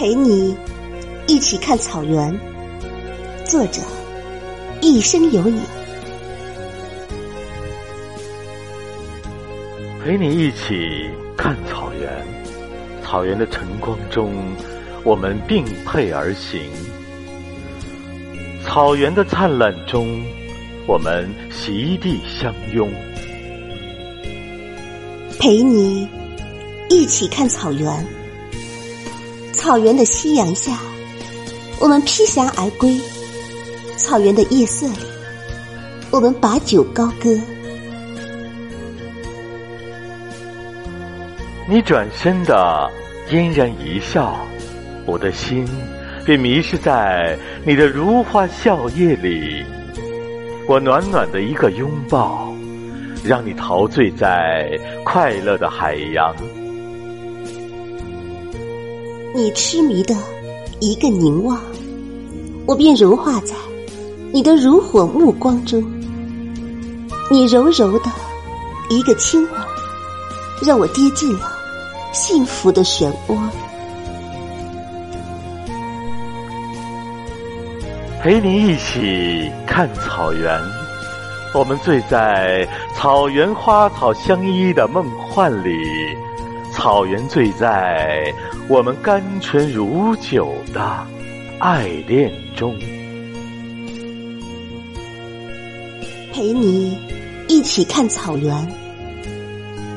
陪你一起看草原，作者一生有你。陪你一起看草原，草原的晨光中，我们并辔而行；草原的灿烂中，我们席地相拥。陪你一起看草原。草原的夕阳下，我们披霞而归；草原的夜色里，我们把酒高歌。你转身的嫣然一笑，我的心便迷失在你的如花笑靥里。我暖暖的一个拥抱，让你陶醉在快乐的海洋。你痴迷的一个凝望，我便融化在你的如火目光中。你柔柔的一个亲吻，让我跌进了幸福的漩涡。陪你一起看草原，我们醉在草原花草相依的梦幻里。草原醉在我们甘醇如酒的爱恋中，陪你一起看草原，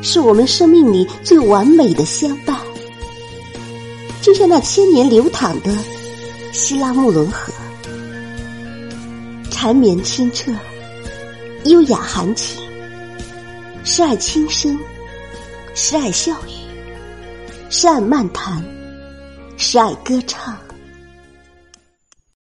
是我们生命里最完美的相伴。就像那千年流淌的希拉穆伦河，缠绵清澈，优雅含情，是爱轻声，是爱笑语。是爱漫谈，是爱歌唱。